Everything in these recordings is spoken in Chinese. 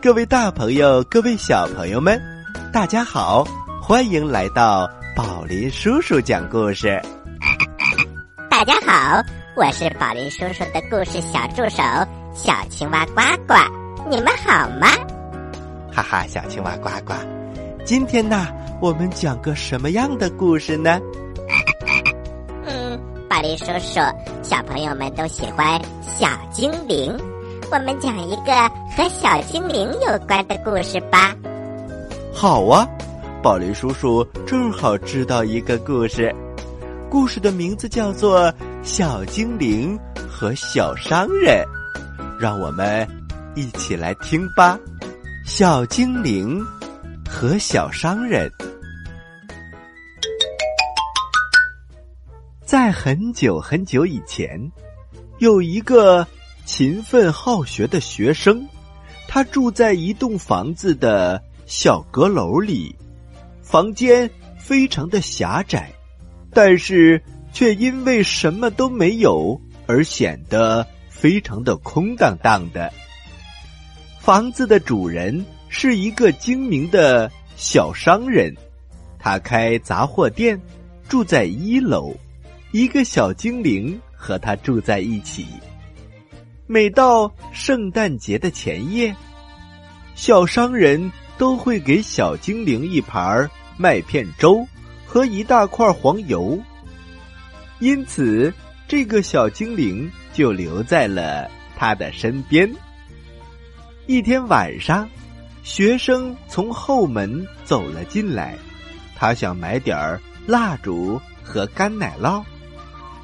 嗨，各位大朋友，各位小朋友们，大家好，欢迎来到宝林叔叔讲故事。大家好，我是宝林叔叔的故事小助手小青蛙呱呱，你们好吗？哈哈，小青蛙呱呱，今天呢，我们讲个什么样的故事呢？嗯，宝林叔叔，小朋友们都喜欢小精灵。我们讲一个和小精灵有关的故事吧。好啊，宝林叔叔正好知道一个故事，故事的名字叫做《小精灵和小商人》，让我们一起来听吧。小精灵和小商人，在很久很久以前，有一个。勤奋好学的学生，他住在一栋房子的小阁楼里，房间非常的狭窄，但是却因为什么都没有而显得非常的空荡荡的。房子的主人是一个精明的小商人，他开杂货店，住在一楼，一个小精灵和他住在一起。每到圣诞节的前夜，小商人都会给小精灵一盘麦片粥和一大块黄油。因此，这个小精灵就留在了他的身边。一天晚上，学生从后门走了进来，他想买点儿蜡烛和干奶酪，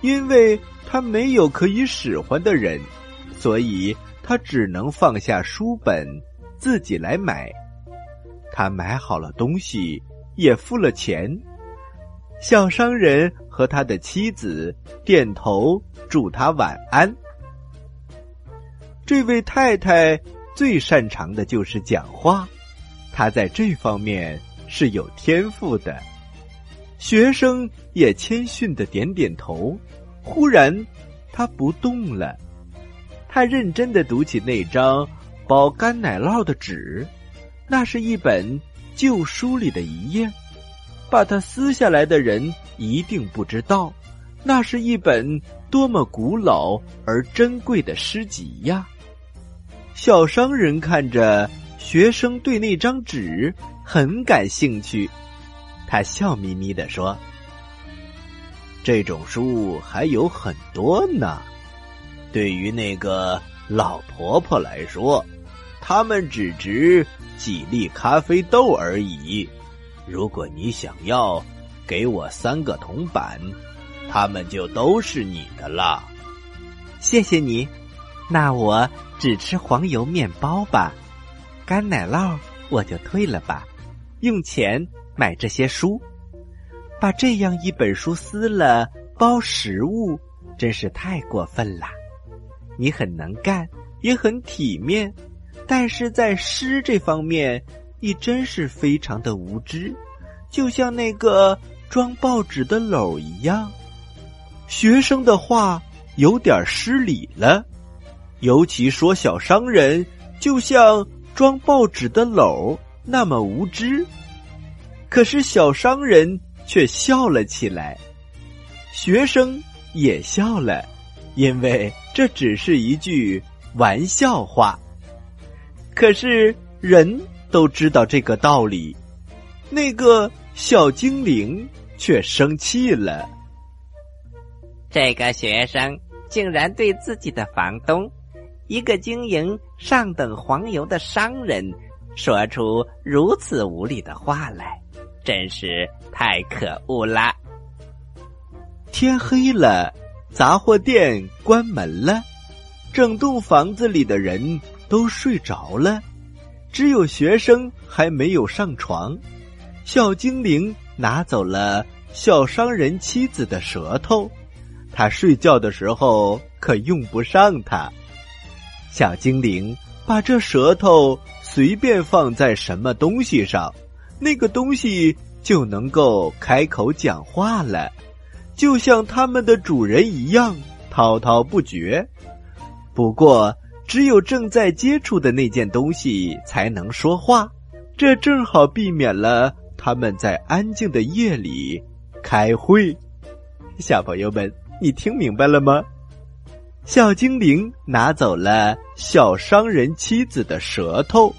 因为他没有可以使唤的人。所以他只能放下书本，自己来买。他买好了东西，也付了钱。小商人和他的妻子点头祝他晚安。这位太太最擅长的就是讲话，她在这方面是有天赋的。学生也谦逊的点点头。忽然，他不动了。他认真的读起那张包干奶酪的纸，那是一本旧书里的一页。把它撕下来的人一定不知道，那是一本多么古老而珍贵的诗集呀！小商人看着学生对那张纸很感兴趣，他笑眯眯的说：“这种书还有很多呢。”对于那个老婆婆来说，他们只值几粒咖啡豆而已。如果你想要给我三个铜板，他们就都是你的了。谢谢你，那我只吃黄油面包吧，干奶酪我就退了吧。用钱买这些书，把这样一本书撕了包食物，真是太过分了。你很能干，也很体面，但是在诗这方面，你真是非常的无知，就像那个装报纸的篓一样。学生的话有点失礼了，尤其说小商人就像装报纸的篓那么无知。可是小商人却笑了起来，学生也笑了。因为这只是一句玩笑话，可是人都知道这个道理。那个小精灵却生气了。这个学生竟然对自己的房东，一个经营上等黄油的商人，说出如此无礼的话来，真是太可恶了。天黑了。杂货店关门了，整栋房子里的人都睡着了，只有学生还没有上床。小精灵拿走了小商人妻子的舌头，他睡觉的时候可用不上它。小精灵把这舌头随便放在什么东西上，那个东西就能够开口讲话了。就像他们的主人一样滔滔不绝。不过，只有正在接触的那件东西才能说话，这正好避免了他们在安静的夜里开会。小朋友们，你听明白了吗？小精灵拿走了小商人妻子的舌头，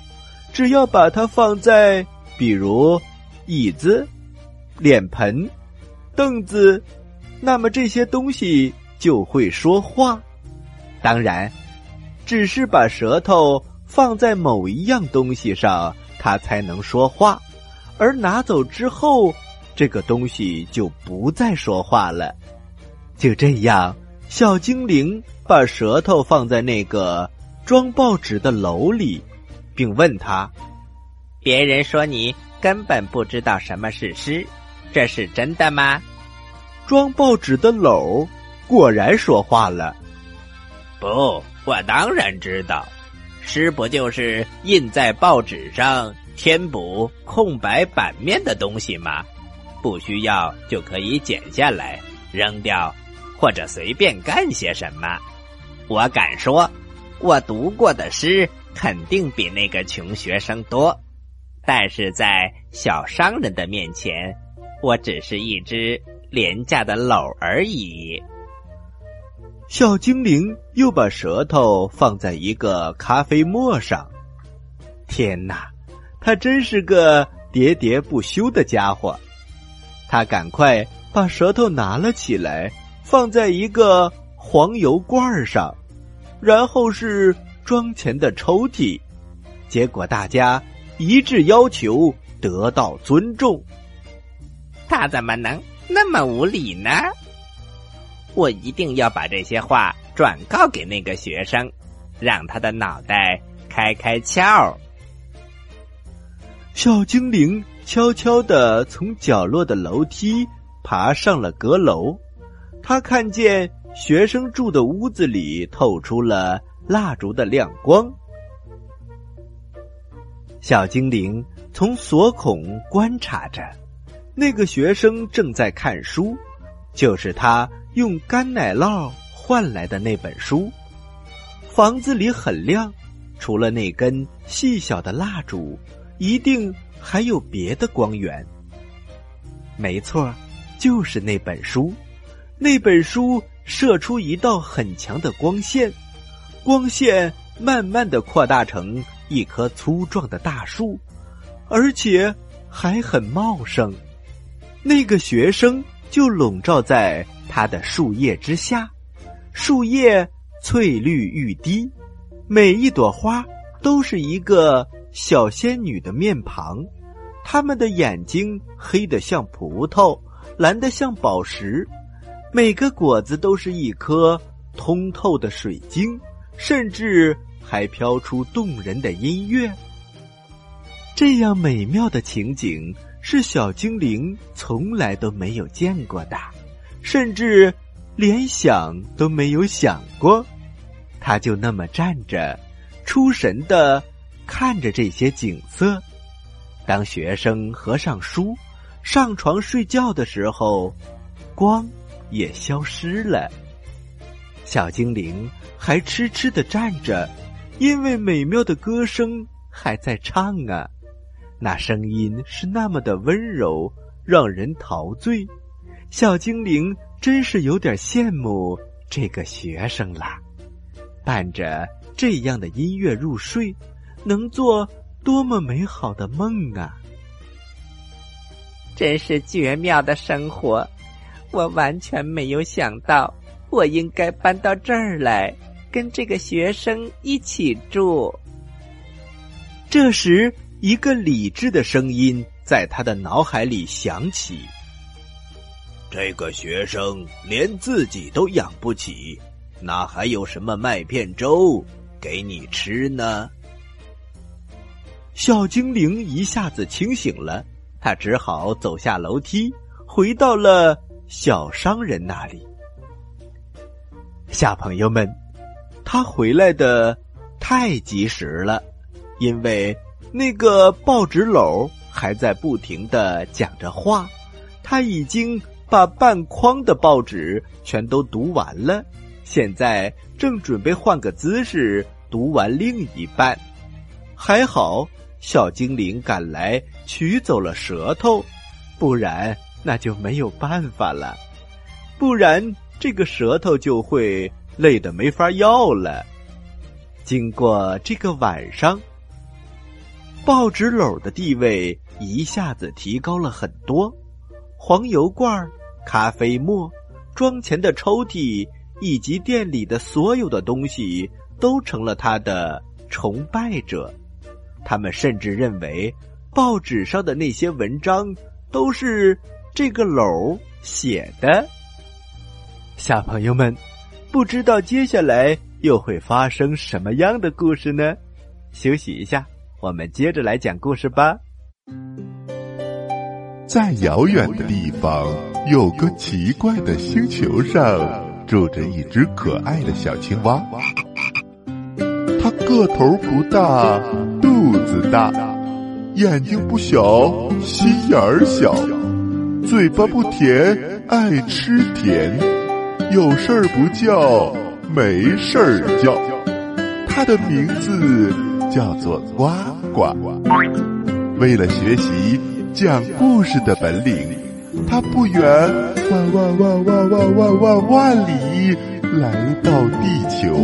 只要把它放在，比如椅子、脸盆、凳子，那么这些东西就会说话。当然，只是把舌头放在某一样东西上，它才能说话；而拿走之后，这个东西就不再说话了。就这样，小精灵。把舌头放在那个装报纸的篓里，并问他：“别人说你根本不知道什么是诗，这是真的吗？”装报纸的篓果然说话了：“不，我当然知道，诗不就是印在报纸上填补空白版面的东西吗？不需要就可以剪下来扔掉，或者随便干些什么。”我敢说，我读过的诗肯定比那个穷学生多，但是在小商人的面前，我只是一只廉价的篓而已。小精灵又把舌头放在一个咖啡沫上，天哪，他真是个喋喋不休的家伙。他赶快把舌头拿了起来，放在一个黄油罐上。然后是装钱的抽屉，结果大家一致要求得到尊重。他怎么能那么无理呢？我一定要把这些话转告给那个学生，让他的脑袋开开窍。小精灵悄悄的从角落的楼梯爬上了阁楼，他看见。学生住的屋子里透出了蜡烛的亮光。小精灵从锁孔观察着，那个学生正在看书，就是他用干奶酪换来的那本书。房子里很亮，除了那根细小的蜡烛，一定还有别的光源。没错，就是那本书，那本书。射出一道很强的光线，光线慢慢的扩大成一棵粗壮的大树，而且还很茂盛。那个学生就笼罩在它的树叶之下，树叶翠绿欲滴，每一朵花都是一个小仙女的面庞，她们的眼睛黑得像葡萄，蓝得像宝石。每个果子都是一颗通透的水晶，甚至还飘出动人的音乐。这样美妙的情景是小精灵从来都没有见过的，甚至连想都没有想过。他就那么站着，出神的看着这些景色。当学生合上书，上床睡觉的时候，光。也消失了。小精灵还痴痴的站着，因为美妙的歌声还在唱啊，那声音是那么的温柔，让人陶醉。小精灵真是有点羡慕这个学生啦，伴着这样的音乐入睡，能做多么美好的梦啊！真是绝妙的生活。我完全没有想到，我应该搬到这儿来，跟这个学生一起住。这时，一个理智的声音在他的脑海里响起：“这个学生连自己都养不起，哪还有什么麦片粥给你吃呢？”小精灵一下子清醒了，他只好走下楼梯，回到了。小商人那里，小朋友们，他回来的太及时了，因为那个报纸篓还在不停的讲着话，他已经把半筐的报纸全都读完了，现在正准备换个姿势读完另一半。还好，小精灵赶来取走了舌头，不然那就没有办法了。不然这个舌头就会累得没法要了。经过这个晚上，报纸篓的地位一下子提高了很多，黄油罐、咖啡沫、装钱的抽屉以及店里的所有的东西都成了他的崇拜者。他们甚至认为，报纸上的那些文章都是这个篓写的。小朋友们，不知道接下来又会发生什么样的故事呢？休息一下。我们接着来讲故事吧。在遥远的地方，有个奇怪的星球上，住着一只可爱的小青蛙。它个头不大，肚子大，眼睛不小，心眼儿小，嘴巴不甜，爱吃甜，有事儿不叫，没事儿叫。它的名字。叫做呱呱。为了学习讲故事的本领，他不远万万万万万万万万里来到地球。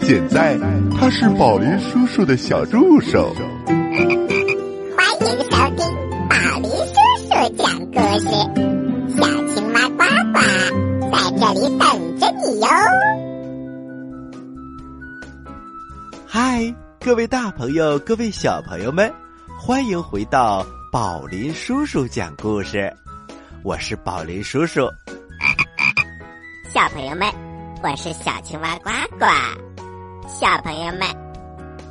现在他是宝林叔叔的小助手。各位大朋友，各位小朋友们，欢迎回到宝林叔叔讲故事。我是宝林叔叔。小朋友们，我是小青蛙呱呱。小朋友们，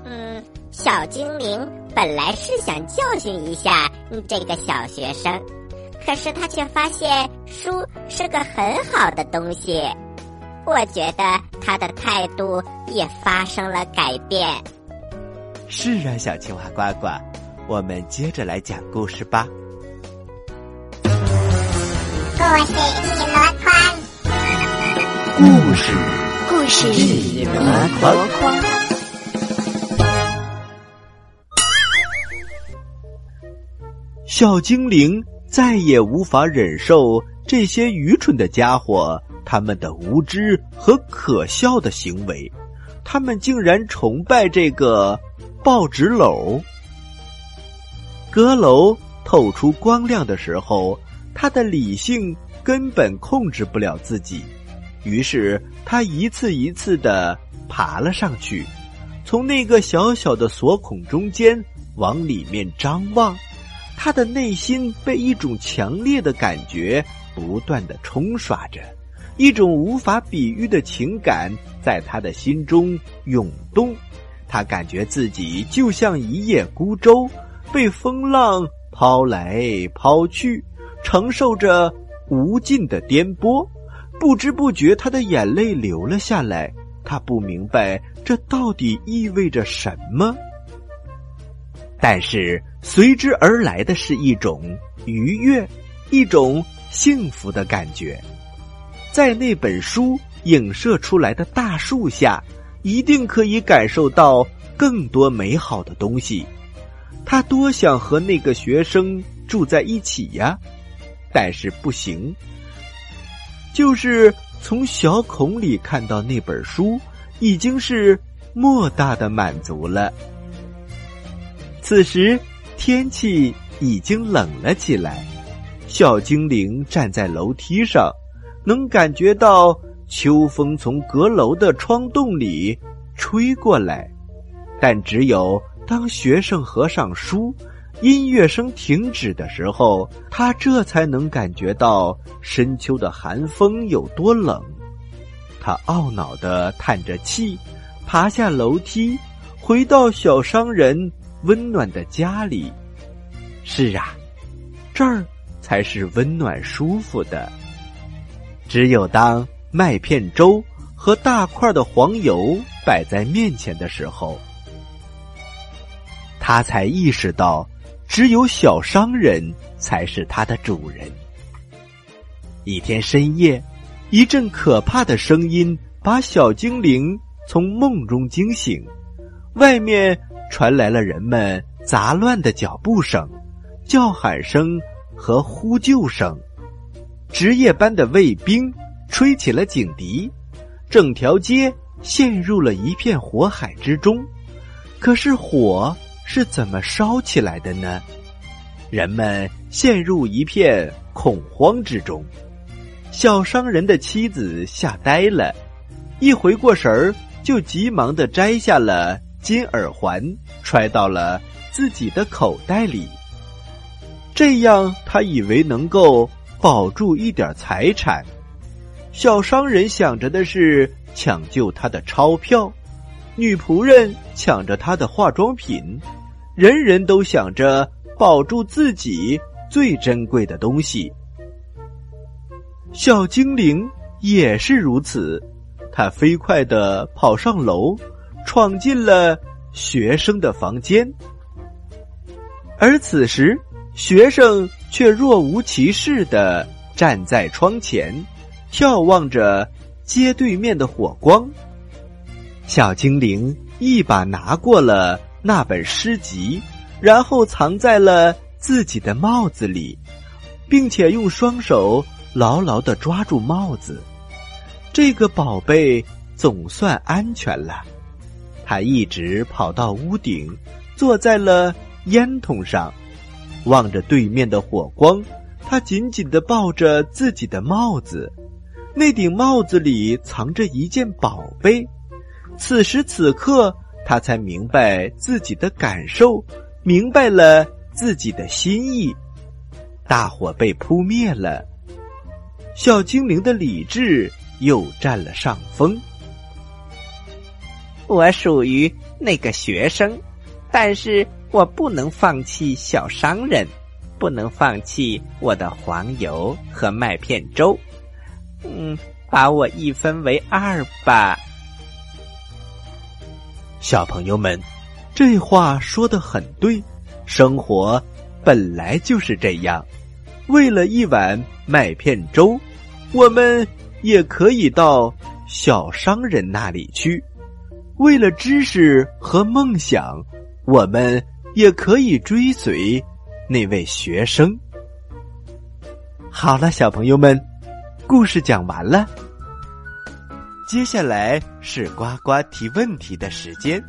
嗯，小精灵本来是想教训一下这个小学生，可是他却发现书是个很好的东西。我觉得他的态度也发生了改变。是啊，小青蛙呱呱，我们接着来讲故事吧。故事一箩筐，故事故事一箩筐。小精灵再也无法忍受这些愚蠢的家伙他们的无知和可笑的行为，他们竟然崇拜这个。报纸篓，阁楼透出光亮的时候，他的理性根本控制不了自己，于是他一次一次的爬了上去，从那个小小的锁孔中间往里面张望，他的内心被一种强烈的感觉不断的冲刷着，一种无法比喻的情感在他的心中涌动。他感觉自己就像一叶孤舟，被风浪抛来抛去，承受着无尽的颠簸。不知不觉，他的眼泪流了下来。他不明白这到底意味着什么，但是随之而来的是一种愉悦，一种幸福的感觉。在那本书影射出来的大树下。一定可以感受到更多美好的东西。他多想和那个学生住在一起呀，但是不行。就是从小孔里看到那本书，已经是莫大的满足了。此时天气已经冷了起来，小精灵站在楼梯上，能感觉到。秋风从阁楼的窗洞里吹过来，但只有当学生合上书，音乐声停止的时候，他这才能感觉到深秋的寒风有多冷。他懊恼的叹着气，爬下楼梯，回到小商人温暖的家里。是啊，这儿才是温暖舒服的。只有当。麦片粥和大块的黄油摆在面前的时候，他才意识到，只有小商人才是他的主人。一天深夜，一阵可怕的声音把小精灵从梦中惊醒，外面传来了人们杂乱的脚步声、叫喊声和呼救声。值夜班的卫兵吹起了警笛，整条街陷入了一片火海之中。可是火是怎么烧起来的呢？人们陷入一片恐慌之中。小商人的妻子吓呆了，一回过神儿，就急忙的摘下了金耳环，揣到了自己的口袋里。这样，他以为能够保住一点财产。小商人想着的是抢救他的钞票，女仆人抢着他的化妆品，人人都想着保住自己最珍贵的东西。小精灵也是如此，他飞快的跑上楼，闯进了学生的房间。而此时，学生却若无其事的站在窗前，眺望着街对面的火光。小精灵一把拿过了那本诗集，然后藏在了自己的帽子里，并且用双手。牢牢的抓住帽子，这个宝贝总算安全了。他一直跑到屋顶，坐在了烟筒上，望着对面的火光。他紧紧的抱着自己的帽子，那顶帽子里藏着一件宝贝。此时此刻，他才明白自己的感受，明白了自己的心意。大火被扑灭了。小精灵的理智又占了上风。我属于那个学生，但是我不能放弃小商人，不能放弃我的黄油和麦片粥。嗯，把我一分为二吧。小朋友们，这话说的很对，生活本来就是这样。为了一碗麦片粥，我们也可以到小商人那里去；为了知识和梦想，我们也可以追随那位学生。好了，小朋友们，故事讲完了。接下来是呱呱提问题的时间，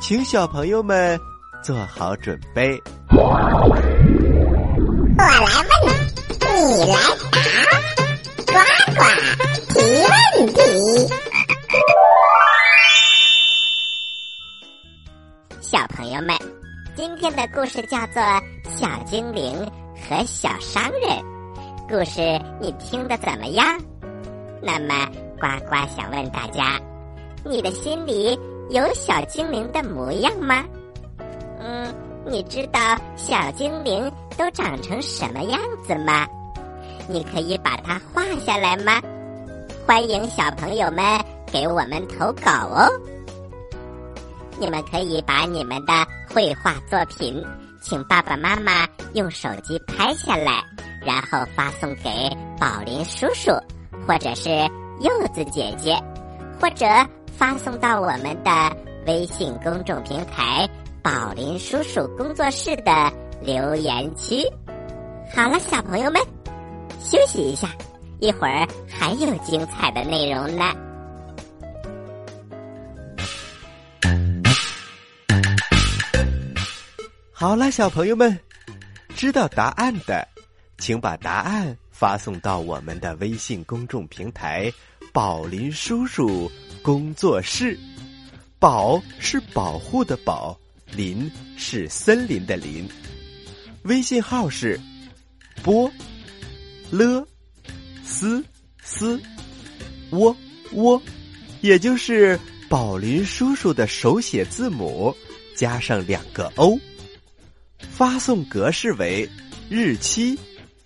请小朋友们做好准备。我来问，你来答，呱呱提问题。小朋友们，今天的故事叫做《小精灵和小商人》。故事你听得怎么样？那么呱呱想问大家：你的心里有小精灵的模样吗？嗯，你知道小精灵？都长成什么样子吗？你可以把它画下来吗？欢迎小朋友们给我们投稿哦！你们可以把你们的绘画作品，请爸爸妈妈用手机拍下来，然后发送给宝林叔叔，或者是柚子姐姐，或者发送到我们的微信公众平台“宝林叔叔工作室”的。留言区，好了，小朋友们，休息一下，一会儿还有精彩的内容呢。好了，小朋友们，知道答案的，请把答案发送到我们的微信公众平台“宝林叔叔工作室”。宝是保护的宝，林是森林的林。微信号是波了斯斯窝窝，也就是宝林叔叔的手写字母加上两个 O。发送格式为日期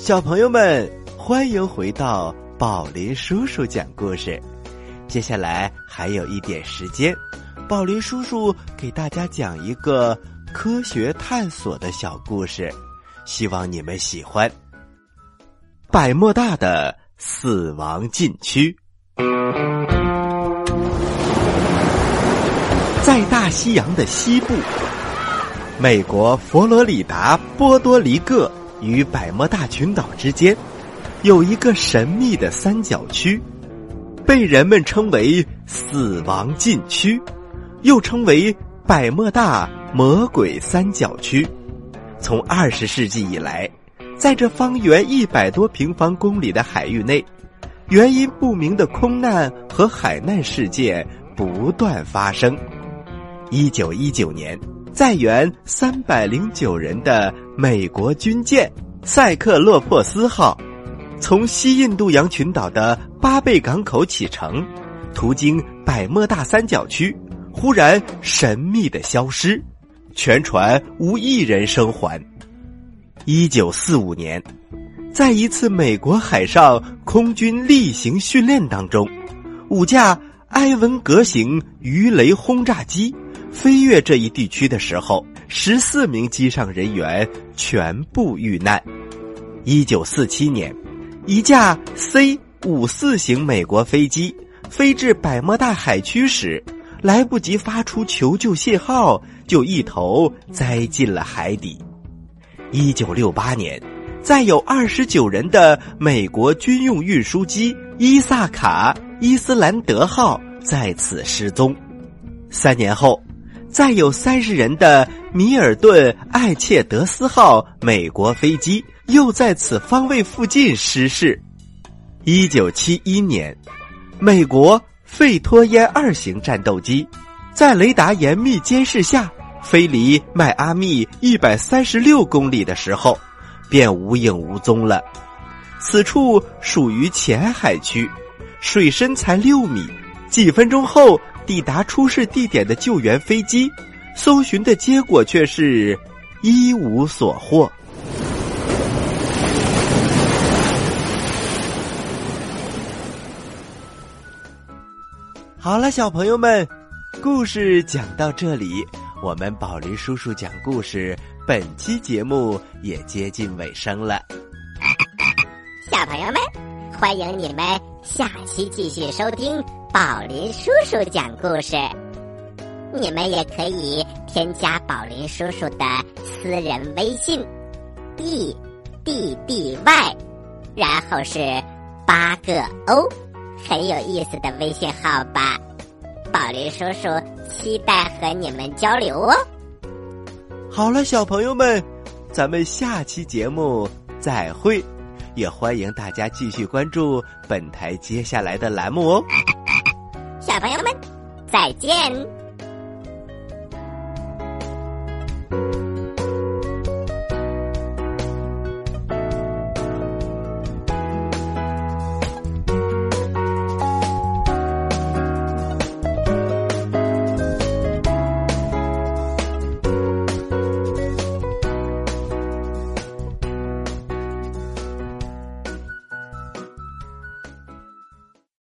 小朋友们，欢迎回到宝林叔叔讲故事。接下来还有一点时间，宝林叔叔给大家讲一个科学探索的小故事，希望你们喜欢。百慕大的死亡禁区，在大西洋的西部，美国佛罗里达波多黎各。与百慕大群岛之间，有一个神秘的三角区，被人们称为“死亡禁区”，又称为“百慕大魔鬼三角区”。从二十世纪以来，在这方圆一百多平方公里的海域内，原因不明的空难和海难事件不断发生。一九一九年。在原三百零九人的美国军舰“塞克洛珀斯号”从西印度洋群岛的巴贝港口启程，途经百慕大三角区，忽然神秘的消失，全船无一人生还。一九四五年，在一次美国海上空军例行训练当中，五架埃文格型鱼雷轰炸机。飞越这一地区的时候，十四名机上人员全部遇难。一九四七年，一架 C 五四型美国飞机飞至百慕大海区时，来不及发出求救信号，就一头栽进了海底。一九六八年，载有二十九人的美国军用运输机伊萨卡·伊斯兰德号在此失踪。三年后。载有三十人的米尔顿·艾切德斯号美国飞机又在此方位附近失事。一九七一年，美国费托耶二型战斗机在雷达严密监视下飞离迈阿密一百三十六公里的时候，便无影无踪了。此处属于浅海区，水深才六米。几分钟后。抵达出事地点的救援飞机，搜寻的结果却是一无所获。好了，小朋友们，故事讲到这里，我们宝林叔叔讲故事本期节目也接近尾声了。小朋友们，欢迎你们下期继续收听。宝林叔叔讲故事，你们也可以添加宝林叔叔的私人微信，d d d y，然后是八个 O，很有意思的微信号吧。宝林叔叔期待和你们交流哦。好了，小朋友们，咱们下期节目再会，也欢迎大家继续关注本台接下来的栏目哦。小朋友们，再见。